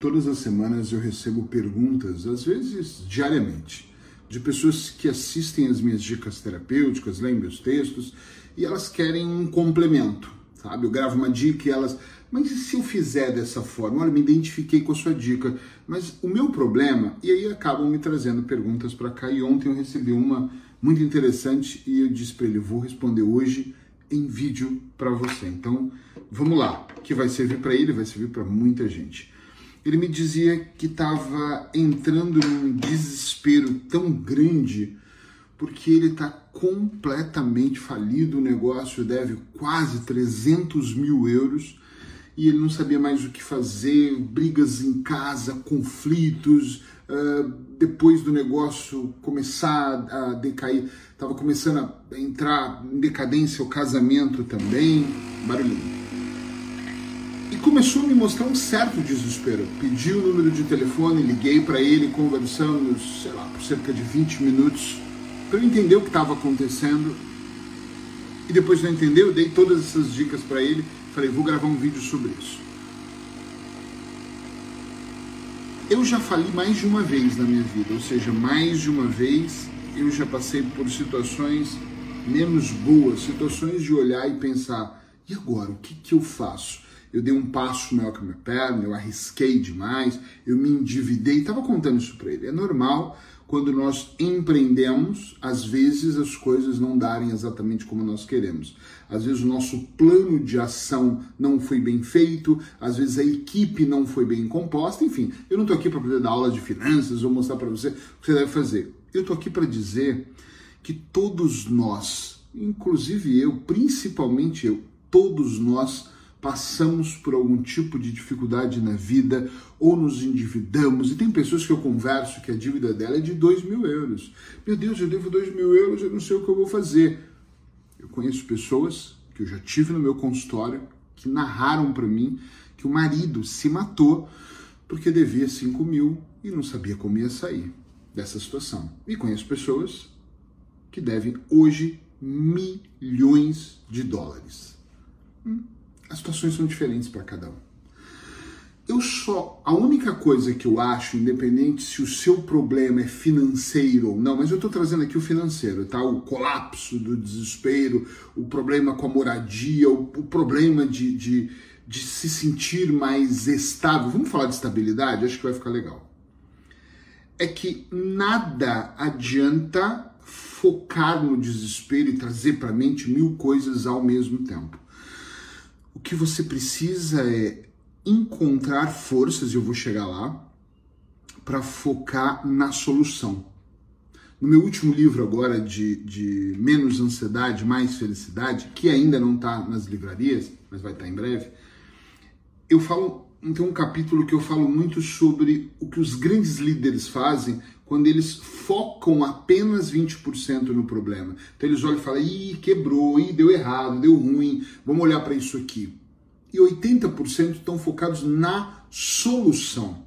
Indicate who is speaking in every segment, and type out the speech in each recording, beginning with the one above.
Speaker 1: Todas as semanas eu recebo perguntas, às vezes diariamente, de pessoas que assistem as minhas dicas terapêuticas, leem meus textos e elas querem um complemento, sabe? Eu gravo uma dica e elas, mas e se eu fizer dessa forma? Olha, me identifiquei com a sua dica, mas o meu problema, e aí acabam me trazendo perguntas para cá. E ontem eu recebi uma muito interessante e eu disse para ele: vou responder hoje em vídeo para você. Então, vamos lá, que vai servir para ele, vai servir para muita gente ele me dizia que estava entrando num desespero tão grande porque ele está completamente falido, o negócio deve quase 300 mil euros e ele não sabia mais o que fazer, brigas em casa, conflitos, uh, depois do negócio começar a decair, estava começando a entrar em decadência o casamento também, barulhinho começou a me mostrar um certo desespero. Pedi o número de telefone, liguei para ele, conversamos, sei lá, por cerca de 20 minutos, para eu entender o que estava acontecendo. E depois de eu entender, eu dei todas essas dicas para ele, falei, vou gravar um vídeo sobre isso. Eu já falei mais de uma vez na minha vida, ou seja, mais de uma vez eu já passei por situações menos boas, situações de olhar e pensar, e agora, o que, que eu faço? Eu dei um passo maior que a minha perna, eu arrisquei demais, eu me endividei, estava contando isso para ele. É normal quando nós empreendemos, às vezes as coisas não darem exatamente como nós queremos. Às vezes o nosso plano de ação não foi bem feito, às vezes a equipe não foi bem composta, enfim. Eu não estou aqui para poder dar aula de finanças ou mostrar para você o que você deve fazer. Eu estou aqui para dizer que todos nós, inclusive eu, principalmente eu, todos nós passamos por algum tipo de dificuldade na vida ou nos endividamos. E tem pessoas que eu converso que a dívida dela é de 2 mil euros. Meu Deus, eu devo 2 mil euros, eu não sei o que eu vou fazer. Eu conheço pessoas que eu já tive no meu consultório que narraram para mim que o marido se matou porque devia 5 mil e não sabia como ia sair dessa situação. E conheço pessoas que devem hoje milhões de dólares. Hum as situações são diferentes para cada um. Eu só, a única coisa que eu acho, independente se o seu problema é financeiro ou não, mas eu estou trazendo aqui o financeiro, tá? O colapso do desespero, o problema com a moradia, o, o problema de, de, de se sentir mais estável. Vamos falar de estabilidade? Acho que vai ficar legal. É que nada adianta focar no desespero e trazer para a mente mil coisas ao mesmo tempo. O que você precisa é encontrar forças, e eu vou chegar lá, para focar na solução. No meu último livro agora de, de Menos Ansiedade, Mais Felicidade, que ainda não está nas livrarias, mas vai estar tá em breve, eu falo, tem um capítulo que eu falo muito sobre o que os grandes líderes fazem quando eles focam apenas 20% no problema. Então eles olham e falam, ih, quebrou, ih, deu errado, deu ruim, vamos olhar para isso aqui. E 80% estão focados na solução.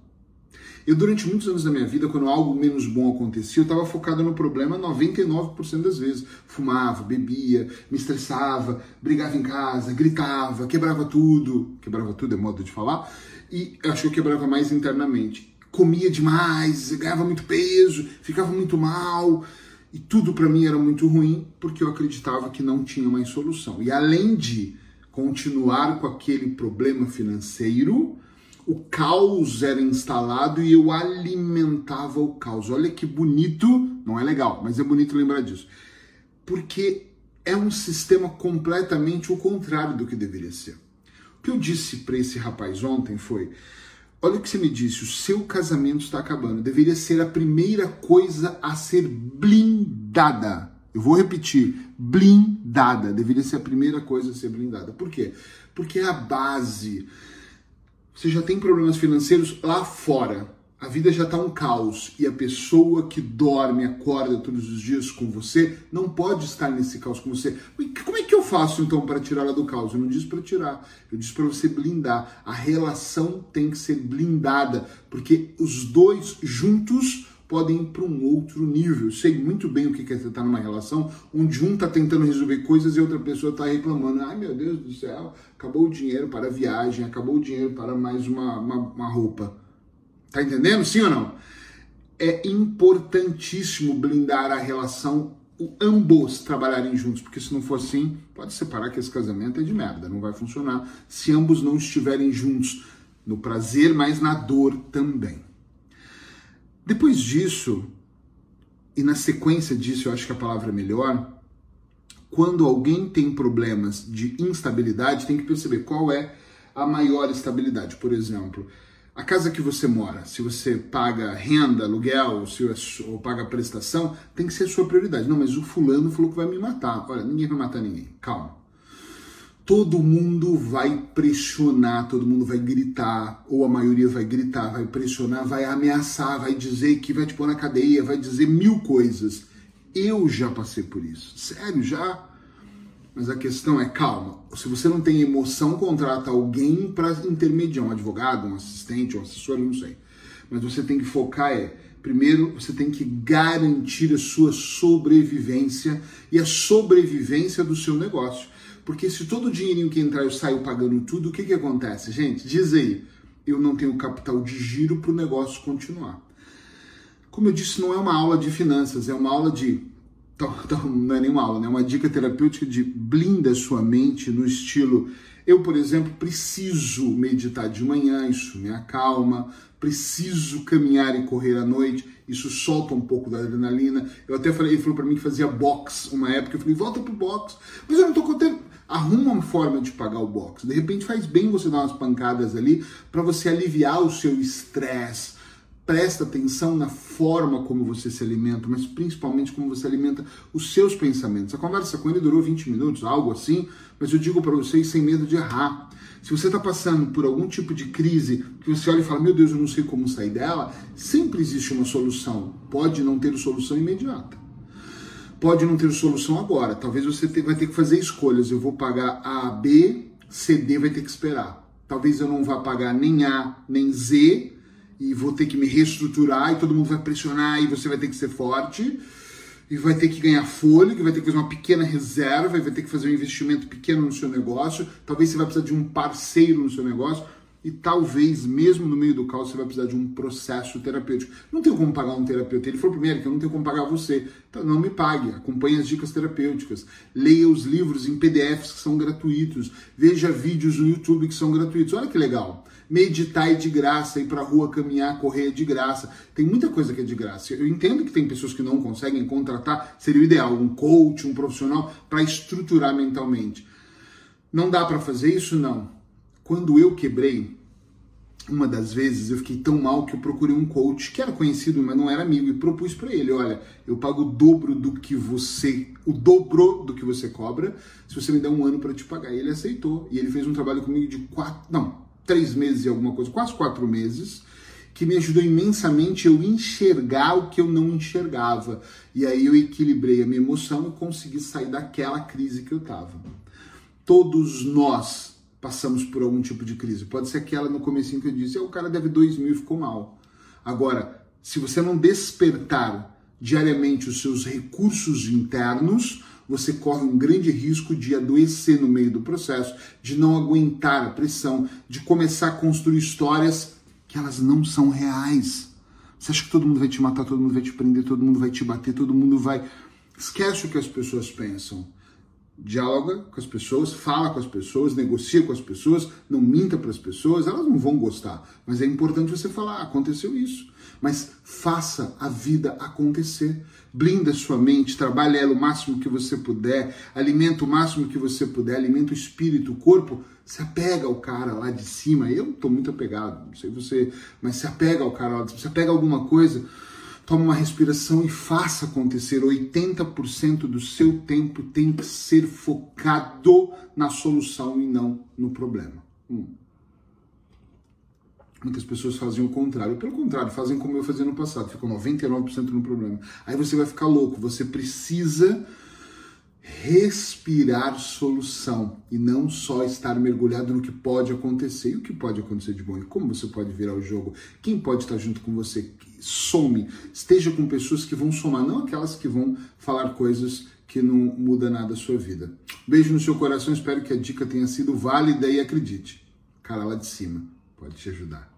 Speaker 1: Eu, durante muitos anos da minha vida, quando algo menos bom acontecia, eu estava focado no problema 99% das vezes. Fumava, bebia, me estressava, brigava em casa, gritava, quebrava tudo. Quebrava tudo é modo de falar. E acho que eu quebrava mais internamente comia demais, ganhava muito peso, ficava muito mal. E tudo para mim era muito ruim porque eu acreditava que não tinha mais solução. E além de continuar com aquele problema financeiro, o caos era instalado e eu alimentava o caos. Olha que bonito, não é legal, mas é bonito lembrar disso. Porque é um sistema completamente o contrário do que deveria ser. O que eu disse para esse rapaz ontem foi: Olha o que você me disse, o seu casamento está acabando. Deveria ser a primeira coisa a ser blindada. Eu vou repetir, blindada. Deveria ser a primeira coisa a ser blindada. Por quê? Porque é a base. Você já tem problemas financeiros lá fora a vida já está um caos e a pessoa que dorme, acorda todos os dias com você, não pode estar nesse caos com você. Como é que eu faço então para tirá-la do caos? Eu não disse para tirar, eu disse para você blindar. A relação tem que ser blindada, porque os dois juntos podem ir para um outro nível. Eu sei muito bem o que é estar numa relação onde um está tentando resolver coisas e outra pessoa está reclamando. Ai meu Deus do céu, acabou o dinheiro para a viagem, acabou o dinheiro para mais uma, uma, uma roupa Tá entendendo? Sim ou não? É importantíssimo blindar a relação, ambos trabalharem juntos, porque se não for assim, pode separar que esse casamento é de merda, não vai funcionar se ambos não estiverem juntos no prazer, mas na dor também. Depois disso, e na sequência disso, eu acho que a palavra é melhor, quando alguém tem problemas de instabilidade, tem que perceber qual é a maior estabilidade. Por exemplo, a casa que você mora, se você paga renda, aluguel, se é, ou paga prestação, tem que ser sua prioridade. Não, mas o fulano falou que vai me matar. Olha, ninguém vai matar ninguém. Calma. Todo mundo vai pressionar, todo mundo vai gritar, ou a maioria vai gritar, vai pressionar, vai ameaçar, vai dizer que vai te pôr na cadeia, vai dizer mil coisas. Eu já passei por isso. Sério, já mas a questão é calma. Se você não tem emoção, contrata alguém para intermediar, um advogado, um assistente, um assessor, não sei. Mas você tem que focar é, primeiro, você tem que garantir a sua sobrevivência e a sobrevivência do seu negócio. Porque se todo o dinheirinho que entrar eu saio pagando tudo, o que, que acontece? Gente, diz aí, eu não tenho capital de giro para o negócio continuar. Como eu disse, não é uma aula de finanças, é uma aula de então, então, não é nenhuma aula, né? uma dica terapêutica de blinda sua mente no estilo. Eu, por exemplo, preciso meditar de manhã, isso me acalma, preciso caminhar e correr à noite, isso solta um pouco da adrenalina. Eu até falei, ele falou para mim que fazia box uma época, eu falei, volta pro box, mas eu não tô contando. Arruma uma forma de pagar o box. De repente faz bem você dar umas pancadas ali para você aliviar o seu estresse presta atenção na forma como você se alimenta, mas principalmente como você alimenta os seus pensamentos. A conversa com ele durou 20 minutos, algo assim, mas eu digo para vocês sem medo de errar. Se você está passando por algum tipo de crise que você olha e fala, meu Deus, eu não sei como sair dela, sempre existe uma solução. Pode não ter solução imediata. Pode não ter solução agora. Talvez você vai ter que fazer escolhas. Eu vou pagar A, B, C, D vai ter que esperar. Talvez eu não vá pagar nem A, nem Z, e vou ter que me reestruturar e todo mundo vai pressionar e você vai ter que ser forte e vai ter que ganhar fôlego, vai ter que fazer uma pequena reserva, e vai ter que fazer um investimento pequeno no seu negócio. Talvez você vai precisar de um parceiro no seu negócio e talvez mesmo no meio do caos você vai precisar de um processo terapêutico. Não tenho como pagar um terapeuta. Ele falou primeiro que eu não tenho como pagar você. Então não me pague. Acompanhe as dicas terapêuticas. Leia os livros em PDFs que são gratuitos. Veja vídeos no YouTube que são gratuitos. Olha que legal. Meditar é de graça, ir para a rua caminhar, correr é de graça. Tem muita coisa que é de graça. Eu entendo que tem pessoas que não conseguem contratar, seria o ideal, um coach, um profissional para estruturar mentalmente. Não dá para fazer isso? Não quando eu quebrei, uma das vezes eu fiquei tão mal que eu procurei um coach que era conhecido, mas não era amigo, e propus para ele: olha, eu pago o dobro do que você, o dobro do que você cobra, se você me der um ano para te pagar. E ele aceitou. E ele fez um trabalho comigo de quatro, não, três meses e alguma coisa, quase quatro meses, que me ajudou imensamente eu enxergar o que eu não enxergava. E aí eu equilibrei a minha emoção e consegui sair daquela crise que eu estava. Todos nós passamos por algum tipo de crise. Pode ser aquela no comecinho que eu disse, o cara deve dois mil e ficou mal. Agora, se você não despertar diariamente os seus recursos internos, você corre um grande risco de adoecer no meio do processo, de não aguentar a pressão, de começar a construir histórias que elas não são reais. Você acha que todo mundo vai te matar, todo mundo vai te prender, todo mundo vai te bater, todo mundo vai. Esquece o que as pessoas pensam dialoga com as pessoas, fala com as pessoas, negocia com as pessoas, não minta para as pessoas, elas não vão gostar, mas é importante você falar, aconteceu isso. Mas faça a vida acontecer. Blinda sua mente, trabalhe ela o máximo que você puder, alimenta o máximo que você puder, alimenta o espírito, o corpo, se apega ao cara lá de cima. Eu estou muito apegado, não sei você, mas se apega ao cara lá de cima, se apega a alguma coisa, Tome uma respiração e faça acontecer. 80% do seu tempo tem que ser focado na solução e não no problema. Hum. Muitas pessoas fazem o contrário. Pelo contrário, fazem como eu fazia no passado, ficam 99% no problema. Aí você vai ficar louco. Você precisa respirar solução e não só estar mergulhado no que pode acontecer. E o que pode acontecer de bom? E como você pode virar o jogo, quem pode estar junto com você, some, esteja com pessoas que vão somar, não aquelas que vão falar coisas que não muda nada a sua vida. Beijo no seu coração, espero que a dica tenha sido válida e acredite, cara lá de cima pode te ajudar.